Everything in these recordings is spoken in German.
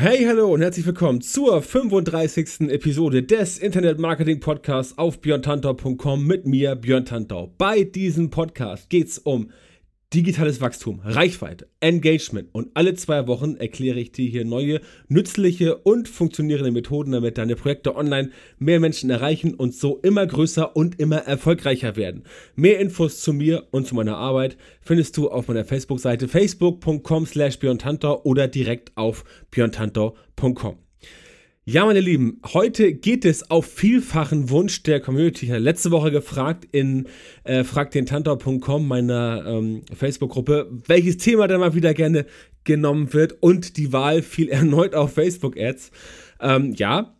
Hey, hallo und herzlich willkommen zur 35. Episode des Internet Marketing Podcasts auf björntantau.com mit mir, Björn Tantau. Bei diesem Podcast geht es um digitales Wachstum, Reichweite, Engagement und alle zwei Wochen erkläre ich dir hier neue, nützliche und funktionierende Methoden, damit deine Projekte online mehr Menschen erreichen und so immer größer und immer erfolgreicher werden. Mehr Infos zu mir und zu meiner Arbeit findest du auf meiner Facebook-Seite facebook.com slash oder direkt auf björntantau.com. Ja, meine Lieben, heute geht es auf vielfachen Wunsch der Community. Ich habe letzte Woche gefragt in äh, fragdentantau.com, meiner ähm, Facebook-Gruppe, welches Thema denn mal wieder gerne genommen wird und die Wahl fiel erneut auf Facebook-Ads. Ähm, ja,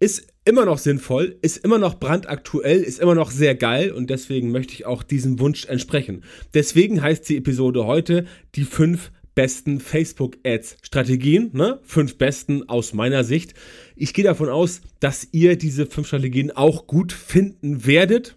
ist immer noch sinnvoll, ist immer noch brandaktuell, ist immer noch sehr geil und deswegen möchte ich auch diesem Wunsch entsprechen. Deswegen heißt die Episode heute die fünf besten Facebook-Ads-Strategien, ne? Fünf besten aus meiner Sicht. Ich gehe davon aus, dass ihr diese fünf Strategien auch gut finden werdet.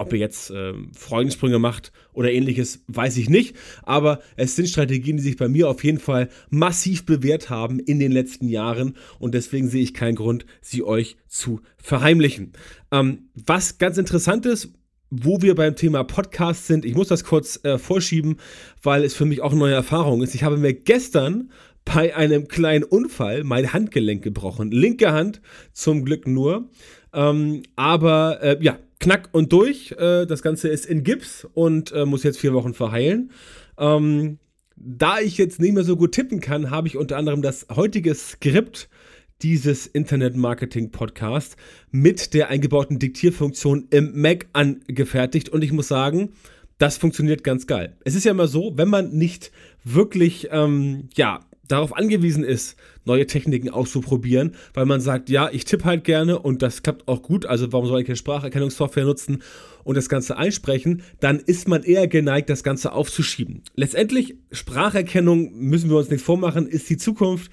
Ob ihr jetzt äh, Freudensprünge macht oder ähnliches, weiß ich nicht. Aber es sind Strategien, die sich bei mir auf jeden Fall massiv bewährt haben in den letzten Jahren. Und deswegen sehe ich keinen Grund, sie euch zu verheimlichen. Ähm, was ganz interessant ist, wo wir beim Thema Podcast sind, ich muss das kurz äh, vorschieben, weil es für mich auch eine neue Erfahrung ist. Ich habe mir gestern bei einem kleinen Unfall mein Handgelenk gebrochen. Linke Hand zum Glück nur. Ähm, aber äh, ja, knack und durch. Äh, das Ganze ist in Gips und äh, muss jetzt vier Wochen verheilen. Ähm, da ich jetzt nicht mehr so gut tippen kann, habe ich unter anderem das heutige Skript dieses Internet-Marketing-Podcast mit der eingebauten Diktierfunktion im Mac angefertigt und ich muss sagen, das funktioniert ganz geil. Es ist ja immer so, wenn man nicht wirklich, ähm, ja, darauf angewiesen ist, neue Techniken auszuprobieren, weil man sagt, ja, ich tippe halt gerne und das klappt auch gut, also warum soll ich keine Spracherkennungssoftware nutzen und das Ganze einsprechen, dann ist man eher geneigt, das Ganze aufzuschieben. Letztendlich, Spracherkennung, müssen wir uns nichts vormachen, ist die Zukunft.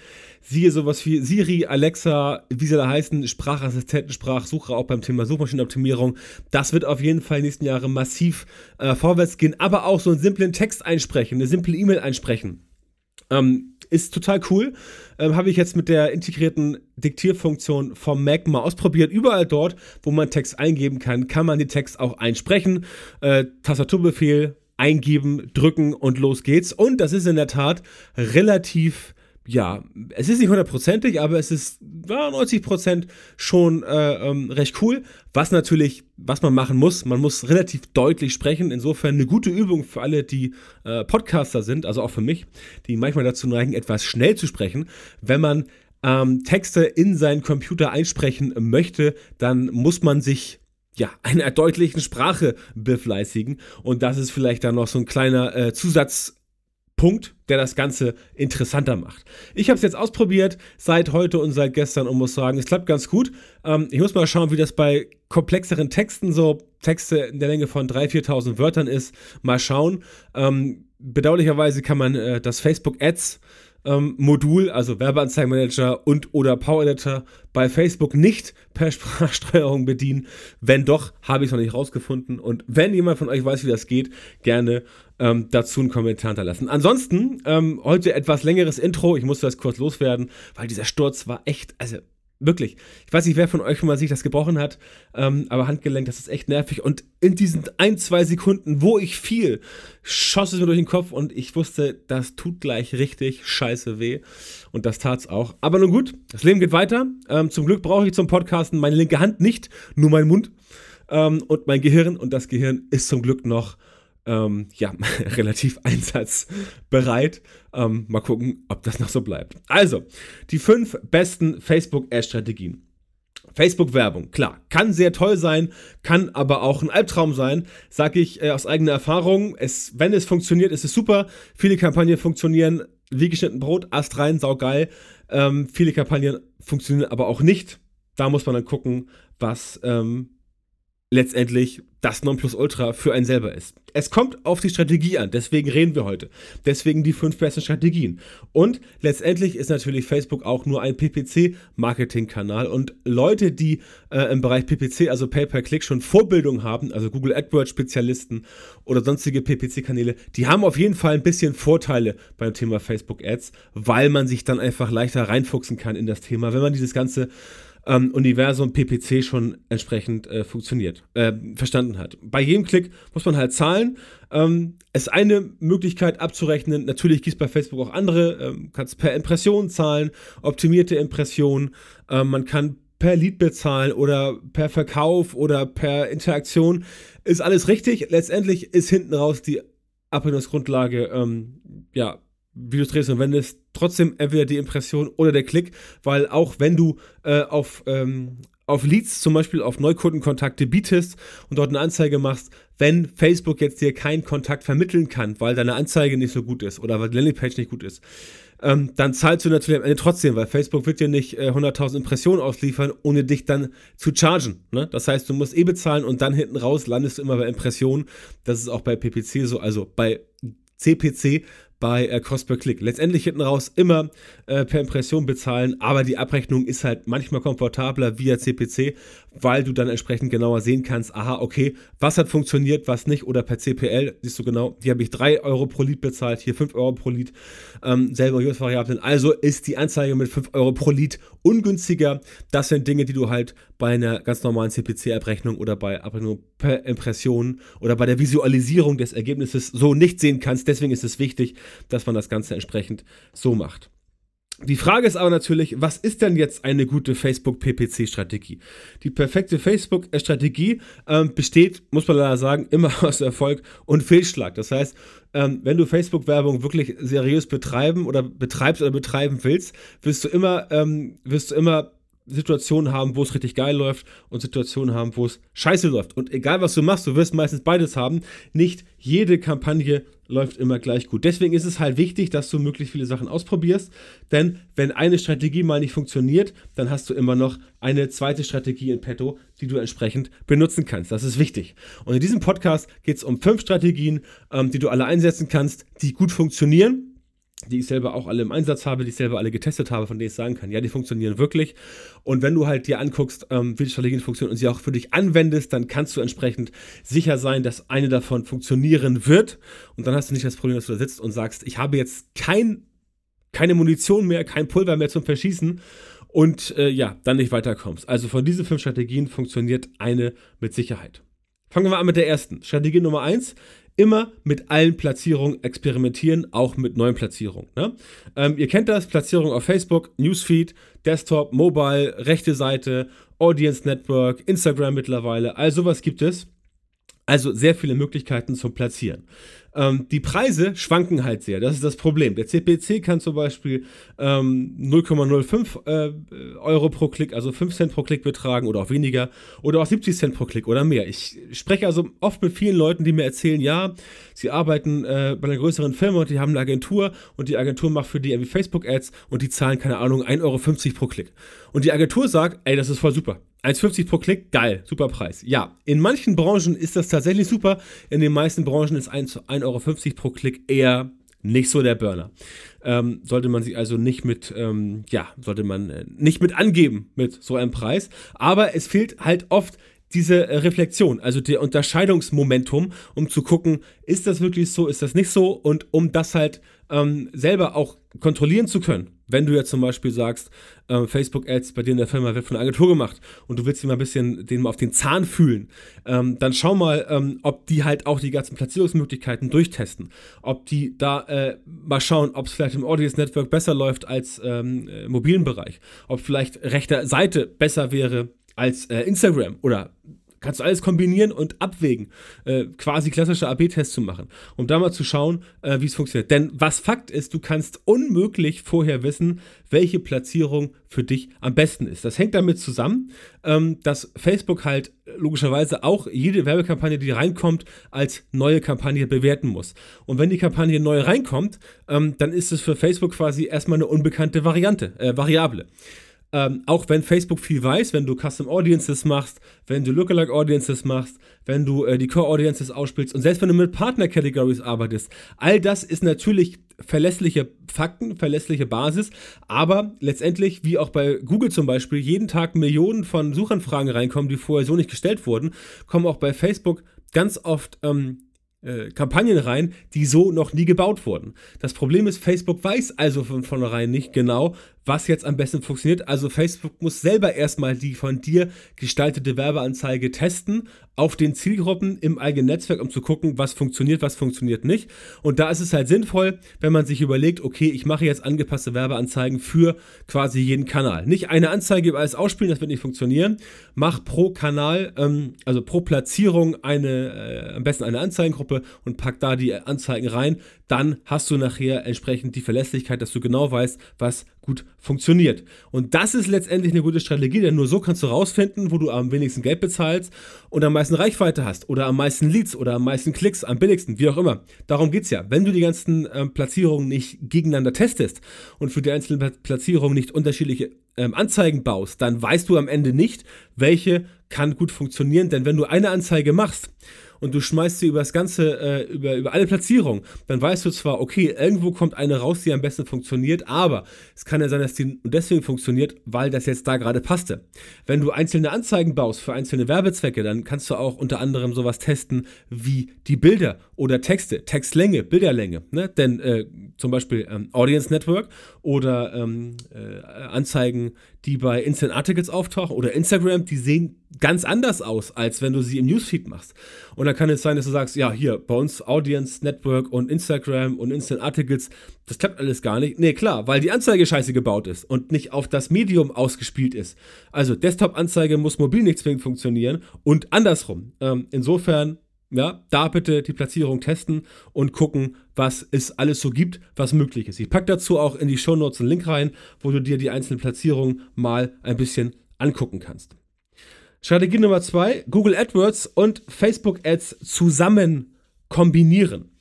Siehe sowas wie Siri, Alexa, wie sie da heißen, Sprachassistenten, Sprachsuche, auch beim Thema Suchmaschinenoptimierung. Das wird auf jeden Fall in den nächsten Jahren massiv äh, vorwärts gehen, aber auch so einen simplen Text einsprechen, eine simple E-Mail einsprechen. Ähm, ist total cool. Ähm, Habe ich jetzt mit der integrierten Diktierfunktion vom Mac mal ausprobiert. Überall dort, wo man Text eingeben kann, kann man den Text auch einsprechen. Äh, Tastaturbefehl eingeben, drücken und los geht's. Und das ist in der Tat relativ ja, es ist nicht hundertprozentig, aber es ist ja, 90 Prozent schon äh, ähm, recht cool. Was natürlich, was man machen muss, man muss relativ deutlich sprechen. Insofern eine gute Übung für alle, die äh, Podcaster sind, also auch für mich, die manchmal dazu neigen, etwas schnell zu sprechen. Wenn man ähm, Texte in seinen Computer einsprechen möchte, dann muss man sich ja, einer deutlichen Sprache befleißigen. Und das ist vielleicht dann noch so ein kleiner äh, Zusatz Punkt, der das Ganze interessanter macht. Ich habe es jetzt ausprobiert seit heute und seit gestern und muss sagen, es klappt ganz gut. Ähm, ich muss mal schauen, wie das bei komplexeren Texten, so Texte in der Länge von 3.000, 4.000 Wörtern ist. Mal schauen. Ähm, bedauerlicherweise kann man äh, das Facebook Ads ähm, Modul, also Werbeanzeigenmanager und oder Power Editor bei Facebook nicht per Sprachsteuerung bedienen. Wenn doch, habe ich es noch nicht rausgefunden. Und wenn jemand von euch weiß, wie das geht, gerne ähm, dazu einen Kommentar hinterlassen. Ansonsten ähm, heute etwas längeres Intro. Ich musste das kurz loswerden, weil dieser Sturz war echt, also Wirklich. Ich weiß nicht, wer von euch schon mal sich das gebrochen hat, ähm, aber Handgelenk, das ist echt nervig. Und in diesen ein, zwei Sekunden, wo ich fiel, schoss es mir durch den Kopf und ich wusste, das tut gleich richtig scheiße weh. Und das tat's auch. Aber nun gut, das Leben geht weiter. Ähm, zum Glück brauche ich zum Podcasten meine linke Hand nicht, nur mein Mund ähm, und mein Gehirn. Und das Gehirn ist zum Glück noch ähm, ja, relativ einsatzbereit. Ähm, mal gucken, ob das noch so bleibt. Also, die fünf besten Facebook-Ad-Strategien. Facebook-Werbung, klar, kann sehr toll sein, kann aber auch ein Albtraum sein, sage ich äh, aus eigener Erfahrung. Es, wenn es funktioniert, ist es super. Viele Kampagnen funktionieren wie geschnitten Brot, Ast rein, saugeil. Ähm, viele Kampagnen funktionieren aber auch nicht da muss man dann gucken, was ähm, letztendlich das Nonplusultra für einen selber ist. Es kommt auf die Strategie an, deswegen reden wir heute. Deswegen die fünf besten Strategien. Und letztendlich ist natürlich Facebook auch nur ein PPC-Marketing-Kanal und Leute, die äh, im Bereich PPC, also Pay-Per-Click, schon Vorbildung haben, also Google AdWords-Spezialisten oder sonstige PPC-Kanäle, die haben auf jeden Fall ein bisschen Vorteile beim Thema Facebook-Ads, weil man sich dann einfach leichter reinfuchsen kann in das Thema, wenn man dieses ganze ähm, Universum PPC schon entsprechend äh, funktioniert, äh, verstanden hat. Bei jedem Klick muss man halt zahlen. Ähm, ist eine Möglichkeit abzurechnen. Natürlich gibt es bei Facebook auch andere. Ähm, kannst per Impression zahlen, optimierte Impression. Ähm, man kann per Lead bezahlen oder per Verkauf oder per Interaktion. Ist alles richtig. Letztendlich ist hinten raus die Abrechnungsgrundlage ähm, ja wie du drehst und wendest, trotzdem entweder die Impression oder der Klick, weil auch wenn du äh, auf, ähm, auf Leads, zum Beispiel auf Neukundenkontakte bietest und dort eine Anzeige machst, wenn Facebook jetzt dir keinen Kontakt vermitteln kann, weil deine Anzeige nicht so gut ist oder weil die Landingpage nicht gut ist, ähm, dann zahlst du natürlich am Ende trotzdem, weil Facebook wird dir nicht äh, 100.000 Impressionen ausliefern, ohne dich dann zu chargen. Ne? Das heißt, du musst eh bezahlen und dann hinten raus landest du immer bei Impressionen. Das ist auch bei PPC so, also bei CPC bei äh, Cost per Click. Letztendlich hinten raus immer äh, per Impression bezahlen, aber die Abrechnung ist halt manchmal komfortabler via CPC, weil du dann entsprechend genauer sehen kannst, aha, okay, was hat funktioniert, was nicht, oder per CPL, siehst du genau, hier habe ich 3 Euro pro Lied bezahlt, hier 5 Euro pro Lied, ähm, selber US-Variablen, also ist die Anzeige mit 5 Euro pro Lied ungünstiger. Das sind Dinge, die du halt bei einer ganz normalen CPC-Abrechnung oder bei Abrechnung per Impression oder bei der Visualisierung des Ergebnisses so nicht sehen kannst. Deswegen ist es wichtig, dass man das Ganze entsprechend so macht. Die Frage ist aber natürlich, was ist denn jetzt eine gute Facebook-PPC-Strategie? Die perfekte Facebook-Strategie ähm, besteht, muss man leider sagen, immer aus Erfolg und Fehlschlag. Das heißt, ähm, wenn du Facebook-Werbung wirklich seriös betreiben oder betreibst oder betreiben willst, wirst du immer, ähm, wirst du immer Situationen haben, wo es richtig geil läuft und Situationen haben, wo es scheiße läuft. Und egal was du machst, du wirst meistens beides haben. Nicht jede Kampagne läuft immer gleich gut. Deswegen ist es halt wichtig, dass du möglichst viele Sachen ausprobierst, denn wenn eine Strategie mal nicht funktioniert, dann hast du immer noch eine zweite Strategie in petto, die du entsprechend benutzen kannst. Das ist wichtig. Und in diesem Podcast geht es um fünf Strategien, ähm, die du alle einsetzen kannst, die gut funktionieren die ich selber auch alle im Einsatz habe, die ich selber alle getestet habe, von denen ich sagen kann, ja, die funktionieren wirklich. Und wenn du halt dir anguckst, ähm, wie die Strategien funktionieren und sie auch für dich anwendest, dann kannst du entsprechend sicher sein, dass eine davon funktionieren wird. Und dann hast du nicht das Problem, dass du da sitzt und sagst, ich habe jetzt kein, keine Munition mehr, kein Pulver mehr zum Verschießen und äh, ja, dann nicht weiterkommst. Also von diesen fünf Strategien funktioniert eine mit Sicherheit. Fangen wir an mit der ersten. Strategie Nummer eins immer mit allen Platzierungen experimentieren, auch mit neuen Platzierungen. Ne? Ähm, ihr kennt das, Platzierung auf Facebook, Newsfeed, Desktop, Mobile, rechte Seite, Audience Network, Instagram mittlerweile, all sowas gibt es. Also sehr viele Möglichkeiten zum Platzieren. Ähm, die Preise schwanken halt sehr, das ist das Problem. Der CPC kann zum Beispiel ähm, 0,05 äh, Euro pro Klick, also 5 Cent pro Klick betragen oder auch weniger oder auch 70 Cent pro Klick oder mehr. Ich spreche also oft mit vielen Leuten, die mir erzählen, ja, sie arbeiten äh, bei einer größeren Firma und die haben eine Agentur und die Agentur macht für die irgendwie Facebook-Ads und die zahlen, keine Ahnung, 1,50 Euro pro Klick. Und die Agentur sagt, ey, das ist voll super. 1,50 pro Klick, geil, super Preis. Ja, in manchen Branchen ist das tatsächlich super, in den meisten Branchen ist 1,50 Euro pro Klick eher nicht so der Burner. Ähm, sollte man sich also nicht mit, ähm, ja, sollte man äh, nicht mit angeben mit so einem Preis. Aber es fehlt halt oft diese äh, Reflexion, also der Unterscheidungsmomentum, um zu gucken, ist das wirklich so, ist das nicht so und um das halt ähm, selber auch kontrollieren zu können. Wenn du jetzt zum Beispiel sagst, äh, Facebook-Ads bei dir in der Firma wird von einer Agentur gemacht und du willst dir mal ein bisschen den mal auf den Zahn fühlen, ähm, dann schau mal, ähm, ob die halt auch die ganzen Platzierungsmöglichkeiten durchtesten. Ob die da äh, mal schauen, ob es vielleicht im Audience Network besser läuft als ähm, im mobilen Bereich. Ob vielleicht rechter Seite besser wäre als äh, Instagram oder kannst du alles kombinieren und abwägen, äh, quasi klassische AB-Tests zu machen, um da mal zu schauen, äh, wie es funktioniert. Denn was Fakt ist, du kannst unmöglich vorher wissen, welche Platzierung für dich am besten ist. Das hängt damit zusammen, ähm, dass Facebook halt logischerweise auch jede Werbekampagne, die reinkommt, als neue Kampagne bewerten muss. Und wenn die Kampagne neu reinkommt, ähm, dann ist es für Facebook quasi erstmal eine unbekannte Variante, äh, Variable. Ähm, auch wenn Facebook viel weiß, wenn du Custom Audiences machst, wenn du Lookalike Audiences machst, wenn du äh, die Core Audiences ausspielst und selbst wenn du mit Partner Categories arbeitest, all das ist natürlich verlässliche Fakten, verlässliche Basis, aber letztendlich, wie auch bei Google zum Beispiel, jeden Tag Millionen von Suchanfragen reinkommen, die vorher so nicht gestellt wurden, kommen auch bei Facebook ganz oft ähm, äh, Kampagnen rein, die so noch nie gebaut wurden. Das Problem ist, Facebook weiß also von vornherein nicht genau, was jetzt am besten funktioniert. Also Facebook muss selber erstmal die von dir gestaltete Werbeanzeige testen auf den Zielgruppen im eigenen Netzwerk, um zu gucken, was funktioniert, was funktioniert nicht. Und da ist es halt sinnvoll, wenn man sich überlegt, okay, ich mache jetzt angepasste Werbeanzeigen für quasi jeden Kanal. Nicht eine Anzeige über alles ausspielen, das wird nicht funktionieren. Mach pro Kanal, ähm, also pro Platzierung eine, äh, am besten eine Anzeigengruppe und pack da die Anzeigen rein. Dann hast du nachher entsprechend die Verlässlichkeit, dass du genau weißt, was gut funktioniert. Und das ist letztendlich eine gute Strategie, denn nur so kannst du rausfinden, wo du am wenigsten Geld bezahlst und am meisten Reichweite hast oder am meisten Leads oder am meisten Klicks, am billigsten, wie auch immer. Darum geht es ja. Wenn du die ganzen ähm, Platzierungen nicht gegeneinander testest und für die einzelnen Platzierungen nicht unterschiedliche ähm, Anzeigen baust, dann weißt du am Ende nicht, welche kann gut funktionieren, denn wenn du eine Anzeige machst und du schmeißt sie über das ganze, äh, über, über alle Platzierungen, dann weißt du zwar, okay, irgendwo kommt eine raus, die am besten funktioniert, aber es kann ja sein, dass die deswegen funktioniert, weil das jetzt da gerade passte. Wenn du einzelne Anzeigen baust für einzelne Werbezwecke, dann kannst du auch unter anderem sowas testen wie die Bilder oder Texte, Textlänge, Bilderlänge. Ne? Denn äh, zum Beispiel ähm, Audience Network oder ähm, äh, Anzeigen, die bei Instant Articles auftauchen oder Instagram, die sehen ganz anders aus, als wenn du sie im Newsfeed machst. Und dann kann es sein, dass du sagst, ja, hier, bei uns Audience Network und Instagram und Instant Articles, das klappt alles gar nicht. Nee, klar, weil die Anzeige scheiße gebaut ist und nicht auf das Medium ausgespielt ist. Also Desktop-Anzeige muss mobil nicht zwingend funktionieren und andersrum. Ähm, insofern ja, da bitte die Platzierung testen und gucken, was es alles so gibt, was möglich ist. Ich packe dazu auch in die Show Notes einen Link rein, wo du dir die einzelnen Platzierungen mal ein bisschen angucken kannst. Strategie Nummer zwei: Google AdWords und Facebook Ads zusammen kombinieren.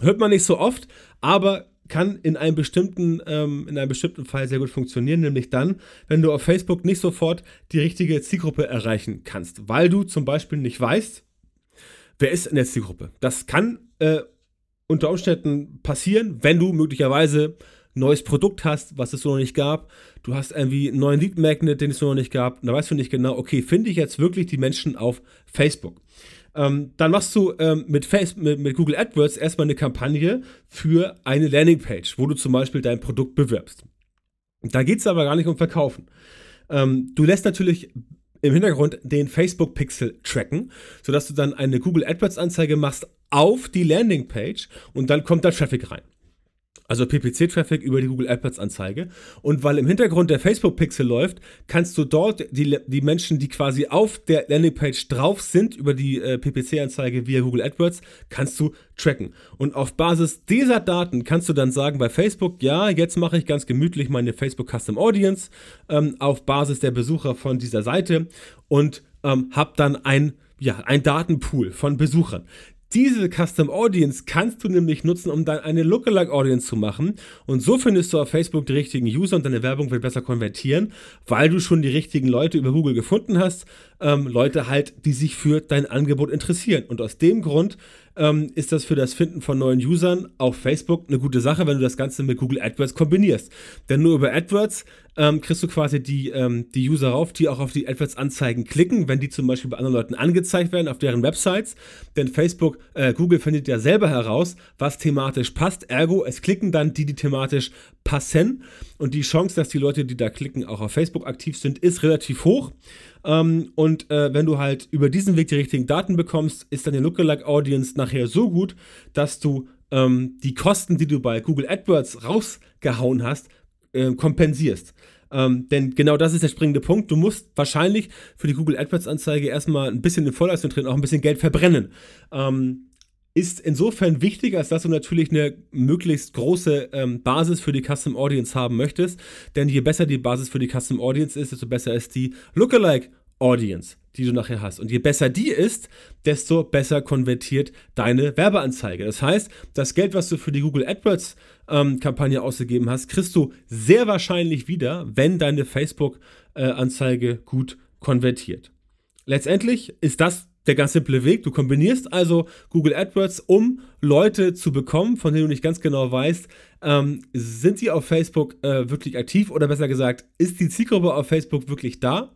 Hört man nicht so oft, aber kann in einem bestimmten, ähm, in einem bestimmten Fall sehr gut funktionieren, nämlich dann, wenn du auf Facebook nicht sofort die richtige Zielgruppe erreichen kannst, weil du zum Beispiel nicht weißt, wer ist in der Zielgruppe. Das kann äh, unter Umständen passieren, wenn du möglicherweise ein neues Produkt hast, was es so noch nicht gab. Du hast irgendwie einen neuen Lead Magnet, den es so noch nicht gab. da weißt du nicht genau, okay, finde ich jetzt wirklich die Menschen auf Facebook? Ähm, dann machst du ähm, mit, Face mit, mit, Google AdWords erstmal eine Kampagne für eine Landingpage, wo du zum Beispiel dein Produkt bewirbst. Da geht es aber gar nicht um Verkaufen. Ähm, du lässt natürlich im Hintergrund den Facebook-Pixel tracken, sodass du dann eine Google AdWords-Anzeige machst auf die Landingpage und dann kommt da Traffic rein. Also PPC-Traffic über die Google AdWords-Anzeige. Und weil im Hintergrund der Facebook-Pixel läuft, kannst du dort die, die Menschen, die quasi auf der Landingpage drauf sind, über die äh, PPC-Anzeige via Google AdWords, kannst du tracken. Und auf Basis dieser Daten kannst du dann sagen bei Facebook, ja, jetzt mache ich ganz gemütlich meine Facebook Custom Audience ähm, auf Basis der Besucher von dieser Seite und ähm, habe dann ein ja, ein Datenpool von Besuchern. Diese Custom Audience kannst du nämlich nutzen, um dann eine Lookalike Audience zu machen. Und so findest du auf Facebook die richtigen User und deine Werbung wird besser konvertieren, weil du schon die richtigen Leute über Google gefunden hast. Ähm, Leute halt, die sich für dein Angebot interessieren. Und aus dem Grund ähm, ist das für das Finden von neuen Usern auf Facebook eine gute Sache, wenn du das Ganze mit Google AdWords kombinierst. Denn nur über AdWords ähm, kriegst du quasi die, ähm, die User rauf, die auch auf die AdWords-Anzeigen klicken, wenn die zum Beispiel bei anderen Leuten angezeigt werden auf deren Websites. Denn Facebook, äh, Google findet ja selber heraus, was thematisch passt. Ergo, es klicken dann die, die thematisch passen. Und die Chance, dass die Leute, die da klicken, auch auf Facebook aktiv sind, ist relativ hoch. Ähm, und äh, wenn du halt über diesen Weg die richtigen Daten bekommst, ist deine Lookalike Audience nachher so gut, dass du ähm, die Kosten, die du bei Google AdWords rausgehauen hast, äh, kompensierst. Ähm, denn genau das ist der springende Punkt. Du musst wahrscheinlich für die Google AdWords-Anzeige erstmal ein bisschen in Vollleistung treten, auch ein bisschen Geld verbrennen. Ähm, ist insofern wichtig, als dass du natürlich eine möglichst große ähm, Basis für die Custom Audience haben möchtest. Denn je besser die Basis für die Custom Audience ist, desto besser ist die Lookalike Audience. die du nachher hast. Und je besser die ist, desto besser konvertiert deine Werbeanzeige. Das heißt, das Geld, was du für die Google AdWords ähm, Kampagne ausgegeben hast, kriegst du sehr wahrscheinlich wieder, wenn deine Facebook-Anzeige äh, gut konvertiert. Letztendlich ist das der ganz simple Weg. Du kombinierst also Google AdWords, um Leute zu bekommen, von denen du nicht ganz genau weißt, ähm, sind sie auf Facebook äh, wirklich aktiv oder besser gesagt, ist die Zielgruppe auf Facebook wirklich da?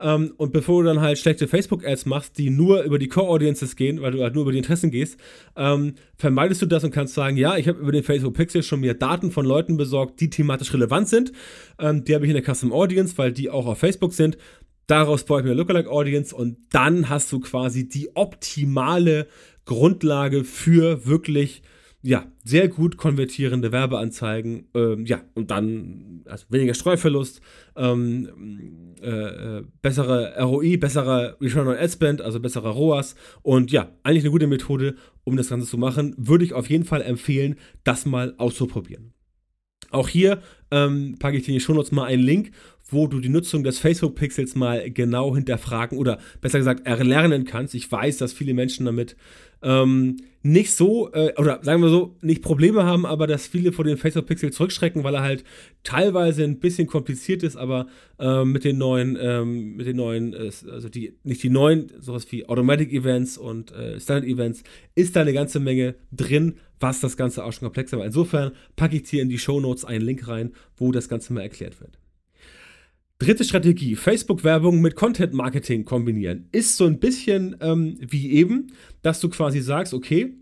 Ähm, und bevor du dann halt schlechte Facebook-Ads machst, die nur über die Core-Audiences gehen, weil du halt nur über die Interessen gehst, ähm, vermeidest du das und kannst sagen, ja, ich habe über den Facebook Pixel schon mir Daten von Leuten besorgt, die thematisch relevant sind. Ähm, die habe ich in der Custom Audience, weil die auch auf Facebook sind. Daraus baue ich mir eine Lookalike Audience und dann hast du quasi die optimale Grundlage für wirklich ja, sehr gut konvertierende Werbeanzeigen, ähm, ja, und dann also weniger Streuverlust, ähm, äh, äh bessere ROI, bessere Return on Ad Spend, also bessere ROAS und ja, eigentlich eine gute Methode, um das Ganze zu machen. Würde ich auf jeden Fall empfehlen, das mal auszuprobieren. Auch hier ähm, packe ich dir in die Shownotes mal einen Link, wo du die Nutzung des Facebook-Pixels mal genau hinterfragen oder besser gesagt erlernen kannst. Ich weiß, dass viele Menschen damit ähm, nicht so, äh, oder sagen wir so, nicht Probleme haben, aber dass viele vor den Facebook Pixel zurückschrecken, weil er halt teilweise ein bisschen kompliziert ist, aber äh, mit den neuen, ähm, mit den neuen, äh, also die, nicht die neuen, sowas wie Automatic Events und äh, Standard Events, ist da eine ganze Menge drin, was das Ganze auch schon komplexer macht. Insofern packe ich hier in die Show Notes einen Link rein, wo das Ganze mal erklärt wird. Dritte Strategie, Facebook-Werbung mit Content-Marketing kombinieren, ist so ein bisschen ähm, wie eben, dass du quasi sagst, okay,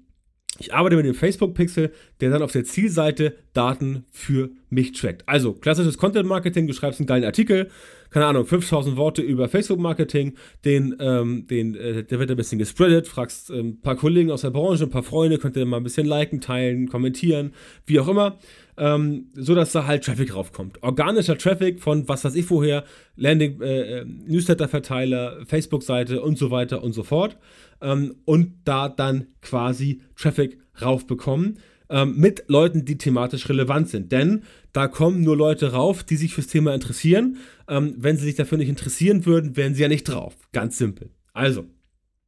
ich arbeite mit dem Facebook-Pixel, der dann auf der Zielseite Daten für mich trackt. Also klassisches Content-Marketing, du schreibst einen geilen Artikel, keine Ahnung, 5000 Worte über Facebook-Marketing, den, ähm, den, äh, der wird ein bisschen gespreadet, fragst ähm, ein paar Kollegen aus der Branche, ein paar Freunde, könnt ihr mal ein bisschen liken, teilen, kommentieren, wie auch immer ähm, so da halt Traffic raufkommt. Organischer Traffic von was weiß ich vorher, Landing, äh, äh, Newsletter-Verteiler, Facebook-Seite und so weiter und so fort. Ähm, und da dann quasi Traffic raufbekommen ähm, mit Leuten, die thematisch relevant sind. Denn da kommen nur Leute rauf, die sich fürs Thema interessieren. Ähm, wenn sie sich dafür nicht interessieren würden, wären sie ja nicht drauf. Ganz simpel. Also,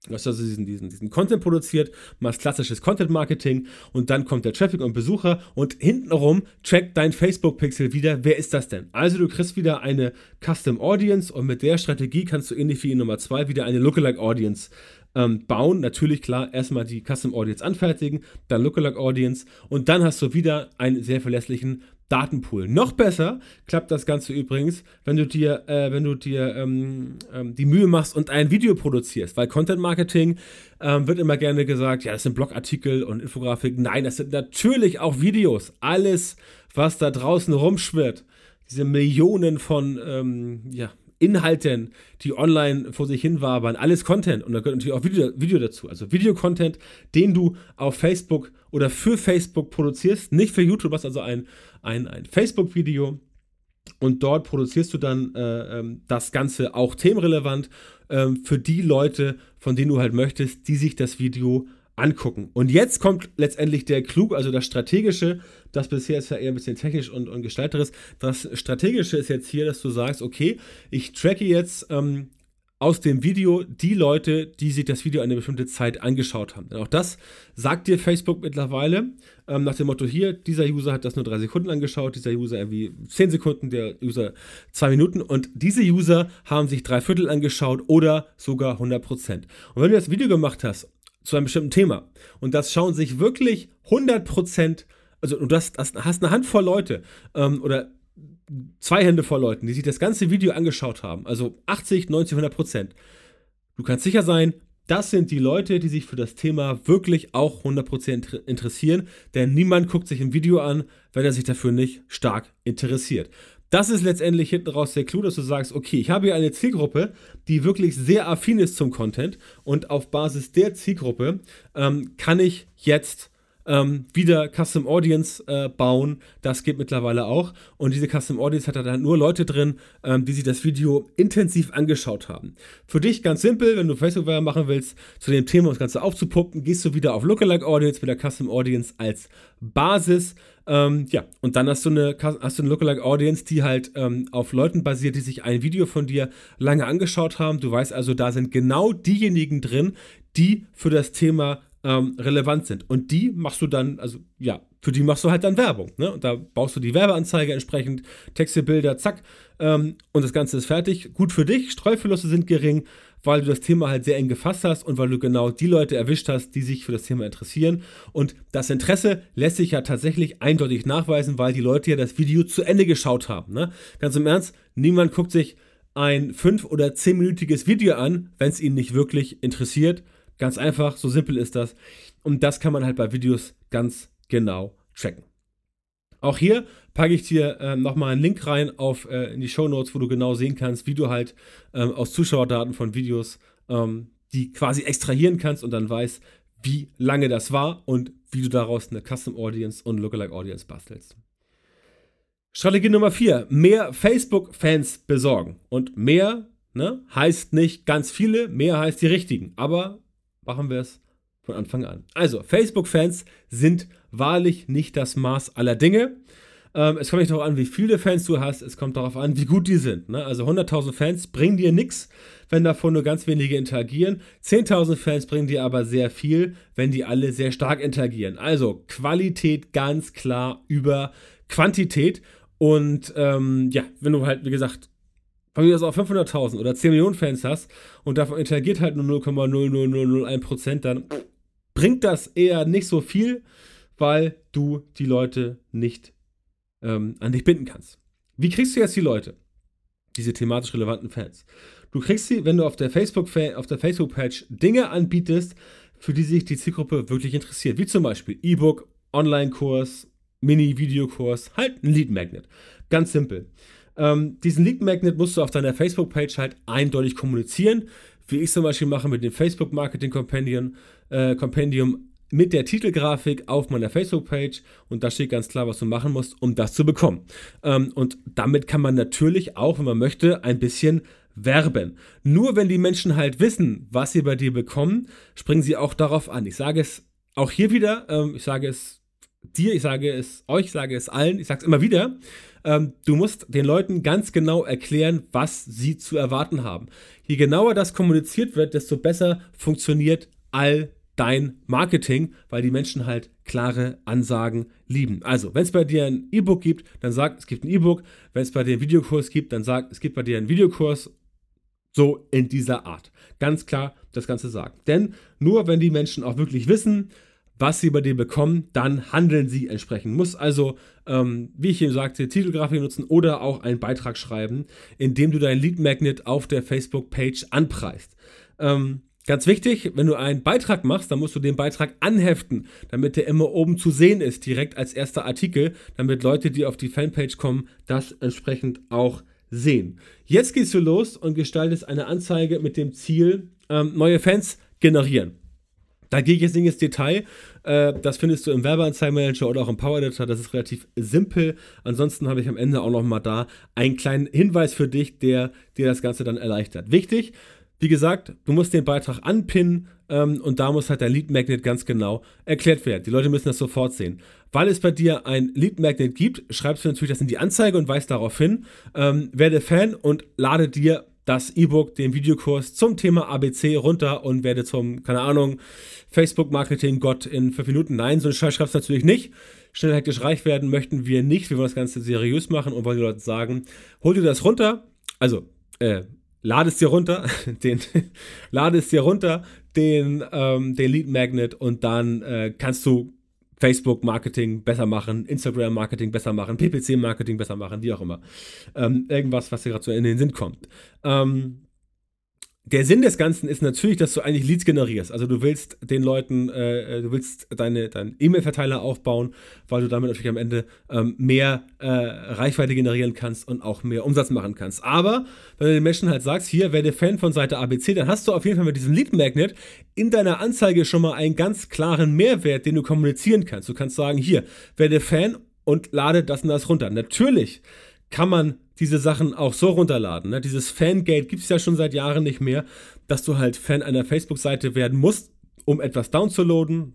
Du hast also diesen, diesen, diesen Content produziert, machst klassisches Content-Marketing und dann kommt der Traffic und Besucher und hintenrum trackt dein Facebook-Pixel wieder, wer ist das denn? Also du kriegst wieder eine Custom Audience und mit der Strategie kannst du ähnlich wie in Nummer 2 wieder eine Lookalike Audience ähm, bauen. Natürlich klar, erstmal die Custom Audience anfertigen, dann Lookalike Audience und dann hast du wieder einen sehr verlässlichen Datenpool. Noch besser klappt das Ganze übrigens, wenn du dir, äh, wenn du dir ähm, ähm, die Mühe machst und ein Video produzierst, weil Content Marketing ähm, wird immer gerne gesagt, ja, das sind Blogartikel und Infografiken. Nein, das sind natürlich auch Videos. Alles, was da draußen rumschwirrt, diese Millionen von ähm, ja, Inhalten, die online vor sich hin wabern, alles Content und da gehört natürlich auch Video, Video dazu. Also Videocontent, den du auf Facebook oder für Facebook produzierst, nicht für YouTube, hast also ein, ein, ein Facebook-Video und dort produzierst du dann äh, ähm, das Ganze auch themenrelevant äh, für die Leute, von denen du halt möchtest, die sich das Video angucken. Und jetzt kommt letztendlich der Klug, also das Strategische, das bisher ist ja eher ein bisschen technisch und, und gestalterisch. Das Strategische ist jetzt hier, dass du sagst, okay, ich tracke jetzt ähm, aus dem Video die Leute, die sich das Video eine bestimmte Zeit angeschaut haben. Denn auch das sagt dir Facebook mittlerweile ähm, nach dem Motto: hier, dieser User hat das nur drei Sekunden angeschaut, dieser User irgendwie zehn Sekunden, der User zwei Minuten und diese User haben sich drei Viertel angeschaut oder sogar 100 Prozent. Und wenn du das Video gemacht hast zu einem bestimmten Thema. Und das schauen sich wirklich 100%, also du hast, hast eine Handvoll Leute ähm, oder zwei Hände voll Leuten, die sich das ganze Video angeschaut haben, also 80, 90, 100% Du kannst sicher sein, das sind die Leute, die sich für das Thema wirklich auch 100% interessieren, denn niemand guckt sich ein Video an, wenn er sich dafür nicht stark interessiert. Das ist letztendlich hinten raus der Clou, dass du sagst, okay, ich habe hier eine Zielgruppe, die wirklich sehr affin ist zum Content und auf Basis der Zielgruppe ähm, kann ich jetzt ähm, wieder Custom Audience äh, bauen. Das geht mittlerweile auch. Und diese Custom Audience hat dann nur Leute drin, ähm, die sich das Video intensiv angeschaut haben. Für dich ganz simpel, wenn du Facebook-Werbung machen willst, zu dem Thema, um das Ganze aufzupuppen, gehst du wieder auf Lookalike Audience mit der Custom Audience als Basis. Ähm, ja, und dann hast du eine, hast du eine Lookalike Audience, die halt ähm, auf Leuten basiert, die sich ein Video von dir lange angeschaut haben. Du weißt also, da sind genau diejenigen drin, die für das Thema ähm, relevant sind. Und die machst du dann, also ja, für die machst du halt dann Werbung. Ne? Und da baust du die Werbeanzeige entsprechend, Texte, Bilder, zack, ähm, und das Ganze ist fertig. Gut für dich, Streuverluste sind gering, weil du das Thema halt sehr eng gefasst hast und weil du genau die Leute erwischt hast, die sich für das Thema interessieren. Und das Interesse lässt sich ja tatsächlich eindeutig nachweisen, weil die Leute ja das Video zu Ende geschaut haben. Ne? Ganz im Ernst, niemand guckt sich ein 5- oder 10-minütiges Video an, wenn es ihn nicht wirklich interessiert. Ganz einfach, so simpel ist das. Und das kann man halt bei Videos ganz genau tracken. Auch hier packe ich dir äh, nochmal einen Link rein auf, äh, in die Show Notes, wo du genau sehen kannst, wie du halt ähm, aus Zuschauerdaten von Videos ähm, die quasi extrahieren kannst und dann weißt, wie lange das war und wie du daraus eine Custom Audience und Lookalike Audience bastelst. Strategie Nummer 4, mehr Facebook-Fans besorgen. Und mehr ne, heißt nicht ganz viele, mehr heißt die richtigen. Aber machen wir es von Anfang an. Also, Facebook-Fans sind wahrlich nicht das Maß aller Dinge. Ähm, es kommt nicht darauf an, wie viele Fans du hast, es kommt darauf an, wie gut die sind. Ne? Also 100.000 Fans bringen dir nichts, wenn davon nur ganz wenige interagieren. 10.000 Fans bringen dir aber sehr viel, wenn die alle sehr stark interagieren. Also Qualität ganz klar über Quantität. Und ähm, ja, wenn du halt, wie gesagt, von mir aus auch 500.000 oder 10 Millionen Fans hast und davon interagiert halt nur 0,00001%, dann bringt das eher nicht so viel, weil du die Leute nicht ähm, an dich binden kannst. Wie kriegst du jetzt die Leute? Diese thematisch relevanten Fans. Du kriegst sie, wenn du auf der Facebook-Page Facebook Dinge anbietest, für die sich die Zielgruppe wirklich interessiert. Wie zum Beispiel E-Book, Online-Kurs, Mini-Videokurs, halt ein Lead-Magnet. Ganz simpel. Ähm, diesen Lead Magnet musst du auf deiner Facebook-Page halt eindeutig kommunizieren, wie ich zum Beispiel mache mit dem Facebook Marketing Compendium, äh, Compendium mit der Titelgrafik auf meiner Facebook-Page und da steht ganz klar, was du machen musst, um das zu bekommen. Ähm, und damit kann man natürlich auch, wenn man möchte, ein bisschen werben. Nur wenn die Menschen halt wissen, was sie bei dir bekommen, springen sie auch darauf an. Ich sage es auch hier wieder, ähm, ich sage es dir, ich sage es euch, ich sage es allen, ich sage es immer wieder. Ähm, du musst den Leuten ganz genau erklären, was sie zu erwarten haben. Je genauer das kommuniziert wird, desto besser funktioniert all dein Marketing, weil die Menschen halt klare Ansagen lieben. Also, wenn es bei dir ein E-Book gibt, dann sag, es gibt ein E-Book. Wenn es bei dir einen Videokurs gibt, dann sag, es gibt bei dir einen Videokurs. So in dieser Art. Ganz klar das Ganze sagen. Denn nur wenn die Menschen auch wirklich wissen, was sie bei dir bekommen, dann handeln sie entsprechend. Muss also, ähm, wie ich eben sagte, Titelgrafik nutzen oder auch einen Beitrag schreiben, indem du dein Lead Magnet auf der Facebook-Page anpreist. Ähm, Ganz wichtig, wenn du einen Beitrag machst, dann musst du den Beitrag anheften, damit der immer oben zu sehen ist, direkt als erster Artikel, damit Leute, die auf die Fanpage kommen, das entsprechend auch sehen. Jetzt gehst du los und gestaltest eine Anzeige mit dem Ziel, ähm, neue Fans generieren. Da gehe ich jetzt nicht ins Detail. Äh, das findest du im Werbeanzeigenmanager oder auch im Power Editor. Das ist relativ simpel. Ansonsten habe ich am Ende auch nochmal da einen kleinen Hinweis für dich, der dir das Ganze dann erleichtert. Wichtig, wie gesagt, du musst den Beitrag anpinnen ähm, und da muss halt der Lead Magnet ganz genau erklärt werden. Die Leute müssen das sofort sehen. Weil es bei dir ein Lead Magnet gibt, schreibst du natürlich das in die Anzeige und weist darauf hin. Ähm, werde Fan und lade dir das E-Book, den Videokurs zum Thema ABC runter und werde zum, keine Ahnung, Facebook-Marketing-Gott in fünf Minuten. Nein, so ein Scheiß schreibst du natürlich nicht. Schnell hektisch reich werden möchten wir nicht. Wir wollen das Ganze seriös machen und wollen die Leute sagen, hol dir das runter. Also, äh, lade es dir runter, den, lade es dir runter, den, ähm, den Lead Magnet und dann äh, kannst du Facebook-Marketing besser machen, Instagram-Marketing besser machen, PPC-Marketing besser machen, wie auch immer. Ähm, irgendwas, was dir gerade so in den Sinn kommt. Ähm, der Sinn des Ganzen ist natürlich, dass du eigentlich Leads generierst. Also du willst den Leuten, äh, äh du willst deine, deinen E-Mail-Verteiler aufbauen, weil du damit natürlich am Ende ähm, mehr äh, Reichweite generieren kannst und auch mehr Umsatz machen kannst. Aber wenn du den Menschen halt sagst, hier werde Fan von Seite ABC, dann hast du auf jeden Fall mit diesem Lead Magnet in deiner Anzeige schon mal einen ganz klaren Mehrwert, den du kommunizieren kannst. Du kannst sagen, hier werde Fan und lade das und das runter. Natürlich kann man diese Sachen auch so runterladen. Ne? Dieses Fangate gibt es ja schon seit Jahren nicht mehr, dass du halt Fan einer Facebook-Seite werden musst, um etwas downzuladen.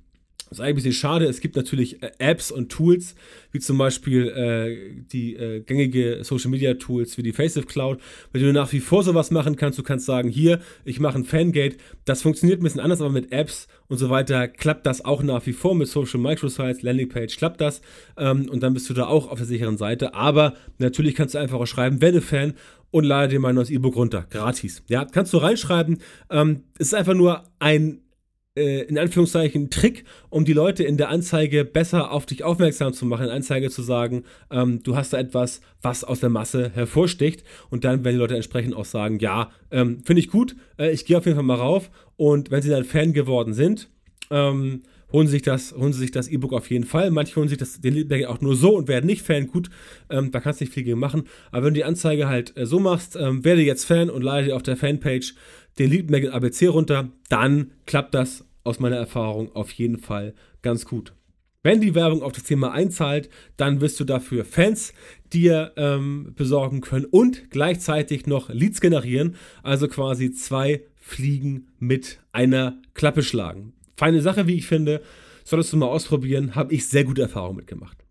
Das ist eigentlich ein bisschen schade. Es gibt natürlich äh, Apps und Tools, wie zum Beispiel äh, die äh, gängige Social Media Tools wie die Faceive Cloud, wenn du nach wie vor sowas machen kannst. Du kannst sagen, hier, ich mache ein Fangate. Das funktioniert ein bisschen anders, aber mit Apps und so weiter klappt das auch nach wie vor. Mit Social Microsites, Landingpage klappt das. Ähm, und dann bist du da auch auf der sicheren Seite. Aber natürlich kannst du einfach auch schreiben, werde Fan und lade dir mein neues E-Book runter. Gratis. Ja, kannst du reinschreiben. Ähm, es ist einfach nur ein äh, in Anführungszeichen Trick, um die Leute in der Anzeige besser auf dich aufmerksam zu machen, in der Anzeige zu sagen, ähm, du hast da etwas, was aus der Masse hervorsticht und dann werden die Leute entsprechend auch sagen, ja, ähm, finde ich gut, äh, ich gehe auf jeden Fall mal rauf und wenn sie dann Fan geworden sind, ähm, holen sie sich das, holen sie sich das E-Book auf jeden Fall. Manche holen sich das, den Leadbagger auch nur so und werden nicht Fan. Gut, ähm, da kannst du nicht viel gegen machen. Aber wenn du die Anzeige halt äh, so machst, ähm, werde jetzt Fan und lade auf der Fanpage den Lead Magnet ABC runter, dann klappt das aus meiner Erfahrung auf jeden Fall ganz gut. Wenn die Werbung auf das Thema einzahlt, dann wirst du dafür Fans dir ähm, besorgen können und gleichzeitig noch Leads generieren, also quasi zwei Fliegen mit einer Klappe schlagen. Feine Sache, wie ich finde, solltest du mal ausprobieren, habe ich sehr gute Erfahrungen mitgemacht.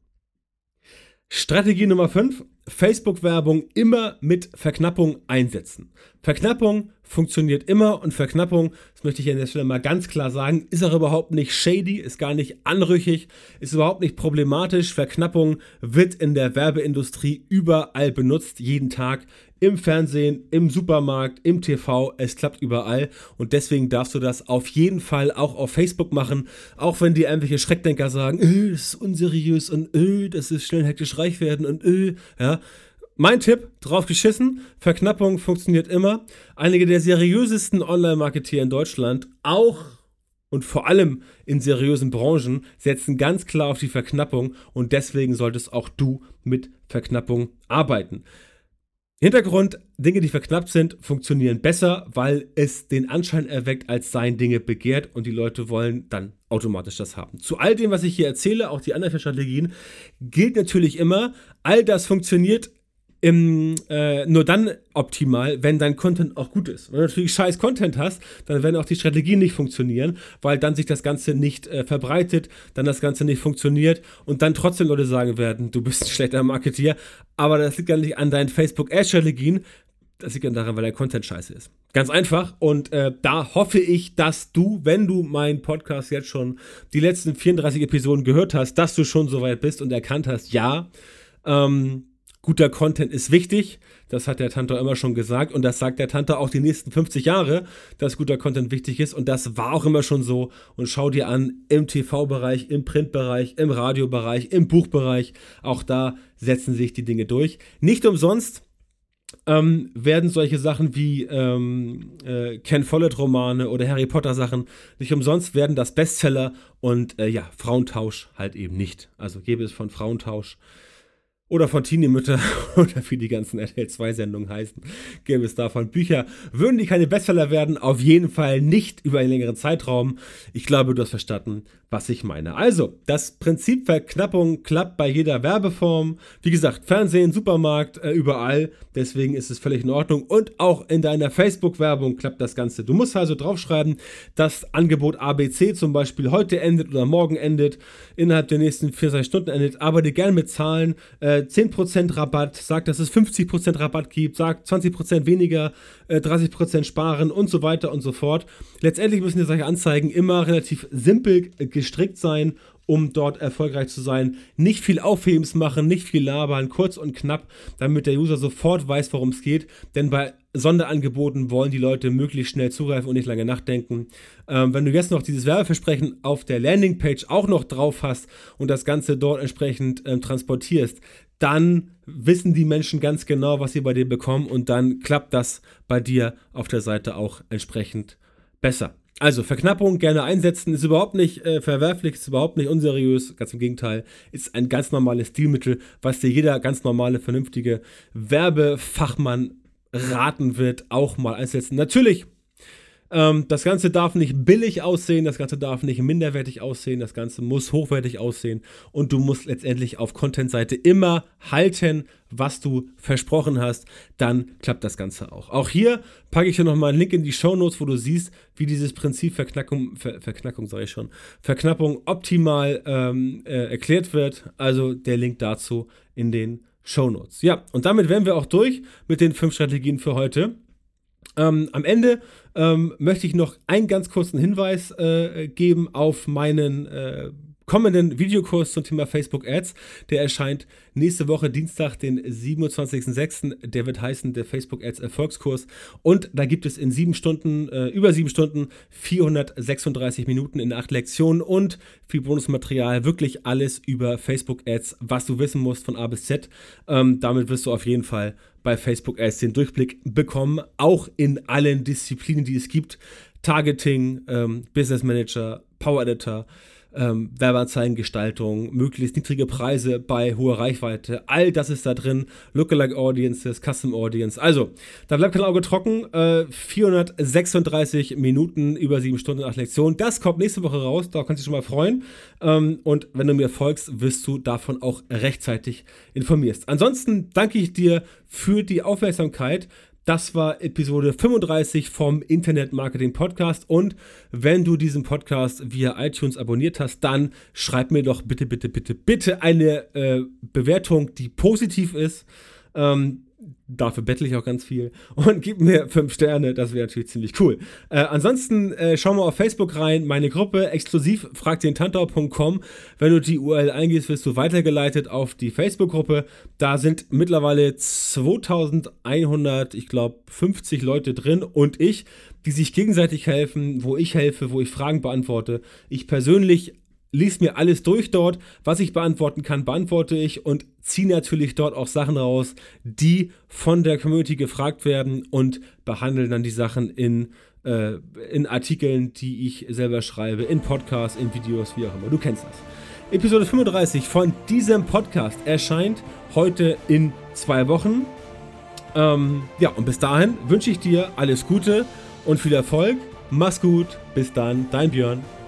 Strategie Nummer 5, Facebook-Werbung immer mit Verknappung einsetzen. Verknappung funktioniert immer und Verknappung, das möchte ich an der Stelle mal ganz klar sagen, ist auch überhaupt nicht shady, ist gar nicht anrüchig, ist überhaupt nicht problematisch. Verknappung wird in der Werbeindustrie überall benutzt, jeden Tag im Fernsehen, im Supermarkt, im TV, es klappt überall und deswegen darfst du das auf jeden Fall auch auf Facebook machen, auch wenn dir irgendwelche Schreckdenker sagen, öh, das ist unseriös und öh, das ist schnell hektisch reich werden und öh, ja. Mein Tipp, drauf geschissen, Verknappung funktioniert immer. Einige der seriösesten Online-Marketeer in Deutschland, auch und vor allem in seriösen Branchen, setzen ganz klar auf die Verknappung und deswegen solltest auch du mit Verknappung arbeiten. Hintergrund, Dinge, die verknappt sind, funktionieren besser, weil es den Anschein erweckt, als seien Dinge begehrt und die Leute wollen dann automatisch das haben. Zu all dem, was ich hier erzähle, auch die anderen Strategien, gilt natürlich immer, all das funktioniert im, äh, nur dann optimal, wenn dein Content auch gut ist. Wenn du natürlich scheiß Content hast, dann werden auch die Strategien nicht funktionieren, weil dann sich das Ganze nicht äh, verbreitet, dann das Ganze nicht funktioniert und dann trotzdem Leute sagen werden, du bist ein schlechter Marketeer. Aber das liegt ja nicht an deinen Facebook-Ad-Strategien, das liegt dann daran, weil der Content scheiße ist. Ganz einfach. Und äh, da hoffe ich, dass du, wenn du meinen Podcast jetzt schon die letzten 34 Episoden gehört hast, dass du schon so weit bist und erkannt hast, ja, ähm, guter Content ist wichtig. Das hat der Tante immer schon gesagt und das sagt der Tante auch die nächsten 50 Jahre, dass guter Content wichtig ist und das war auch immer schon so. Und schau dir an, im TV-Bereich, im Printbereich, im Radiobereich, im Buchbereich, auch da setzen sich die Dinge durch. Nicht umsonst ähm, werden solche Sachen wie ähm, äh, Ken Follett-Romane oder Harry Potter-Sachen nicht umsonst werden das Bestseller und äh, ja, Frauentausch halt eben nicht. Also gäbe es von Frauentausch oder von Teenie-Mütter oder wie die ganzen RTL 2-Sendungen heißen, gäbe es davon Bücher. Würden die keine Bestseller werden? Auf jeden Fall nicht über einen längeren Zeitraum. Ich glaube, du hast verstanden, was ich meine. Also, das Prinzip Verknappung klappt bei jeder Werbeform. Wie gesagt, Fernsehen, Supermarkt, äh, überall. Deswegen ist es völlig in Ordnung. Und auch in deiner Facebook-Werbung klappt das Ganze. Du musst also draufschreiben, dass Angebot ABC zum Beispiel heute endet oder morgen endet, innerhalb der nächsten 24 Stunden endet. Arbeite gerne mit Zahlen. Äh, 10% Rabatt, sag, dass es 50% Rabatt gibt, sag 20% weniger, äh, 30% sparen und so weiter und so fort. Letztendlich müssen die solche Anzeigen immer relativ simpel gestrickt sein, um dort erfolgreich zu sein. Nicht viel Aufhebens machen, nicht viel labern, kurz und knapp, damit der User sofort weiß, worum es geht. Denn bei Sonderangeboten wollen die Leute möglichst schnell zugreifen und nicht lange nachdenken. Ähm, wenn du jetzt noch dieses Werbeversprechen auf der Landingpage auch noch drauf hast und das Ganze dort entsprechend ähm, transportierst, dann wissen die Menschen ganz genau, was sie bei dir bekommen und dann klappt das bei dir auf der Seite auch entsprechend besser. Also Verknappung gerne einsetzen, ist überhaupt nicht äh, verwerflich, ist überhaupt nicht unseriös, ganz im Gegenteil, ist ein ganz normales Stilmittel, was dir jeder ganz normale, vernünftige Werbefachmann raten wird, auch mal einsetzen. Natürlich ähm, das Ganze darf nicht billig aussehen, das Ganze darf nicht minderwertig aussehen, das Ganze muss hochwertig aussehen und du musst letztendlich auf Content-Seite immer halten, was du versprochen hast, dann klappt das Ganze auch. Auch hier packe ich dir nochmal einen Link in die Show Notes, wo du siehst, wie dieses Prinzip Verknackung, Ver, Verknackung sage ich schon, Verknappung optimal ähm, äh, erklärt wird. Also der Link dazu in den Show Notes. Ja, und damit wären wir auch durch mit den fünf Strategien für heute. Ähm, am Ende ähm, möchte ich noch einen ganz kurzen Hinweis äh, geben auf meinen äh, kommenden Videokurs zum Thema Facebook Ads. Der erscheint nächste Woche Dienstag, den 27.06. Der wird heißen der Facebook Ads Erfolgskurs. Und da gibt es in sieben Stunden, äh, über sieben Stunden, 436 Minuten in acht Lektionen und viel Bonusmaterial. Wirklich alles über Facebook Ads, was du wissen musst von A bis Z. Ähm, damit wirst du auf jeden Fall bei Facebook Ads den Durchblick bekommen, auch in allen Disziplinen, die es gibt. Targeting, ähm, Business Manager, Power Editor, ähm, Werbeanzeigengestaltung, möglichst niedrige Preise bei hoher Reichweite. All das ist da drin. Lookalike Audiences, Custom Audience. Also, da bleibt kein Auge trocken. Äh, 436 Minuten über 7 Stunden nach Lektion. Das kommt nächste Woche raus. Da kannst du dich schon mal freuen. Ähm, und wenn du mir folgst, wirst du davon auch rechtzeitig informierst. Ansonsten danke ich dir für die Aufmerksamkeit. Das war Episode 35 vom Internet Marketing Podcast. Und wenn du diesen Podcast via iTunes abonniert hast, dann schreib mir doch bitte, bitte, bitte, bitte eine äh, Bewertung, die positiv ist. Ähm, Dafür bettle ich auch ganz viel. Und gib mir fünf Sterne, das wäre natürlich ziemlich cool. Äh, ansonsten äh, schau mal auf Facebook rein, meine Gruppe exklusiv fragdentantau.com. Wenn du die URL eingehst, wirst du weitergeleitet auf die Facebook-Gruppe. Da sind mittlerweile 2100, ich glaube, 50 Leute drin und ich, die sich gegenseitig helfen, wo ich helfe, wo ich Fragen beantworte. Ich persönlich lies mir alles durch dort. Was ich beantworten kann, beantworte ich und ziehe natürlich dort auch Sachen raus, die von der Community gefragt werden und behandle dann die Sachen in, äh, in Artikeln, die ich selber schreibe, in Podcasts, in Videos, wie auch immer. Du kennst das. Episode 35 von diesem Podcast erscheint heute in zwei Wochen. Ähm, ja, und bis dahin wünsche ich dir alles Gute und viel Erfolg. Mach's gut. Bis dann, dein Björn.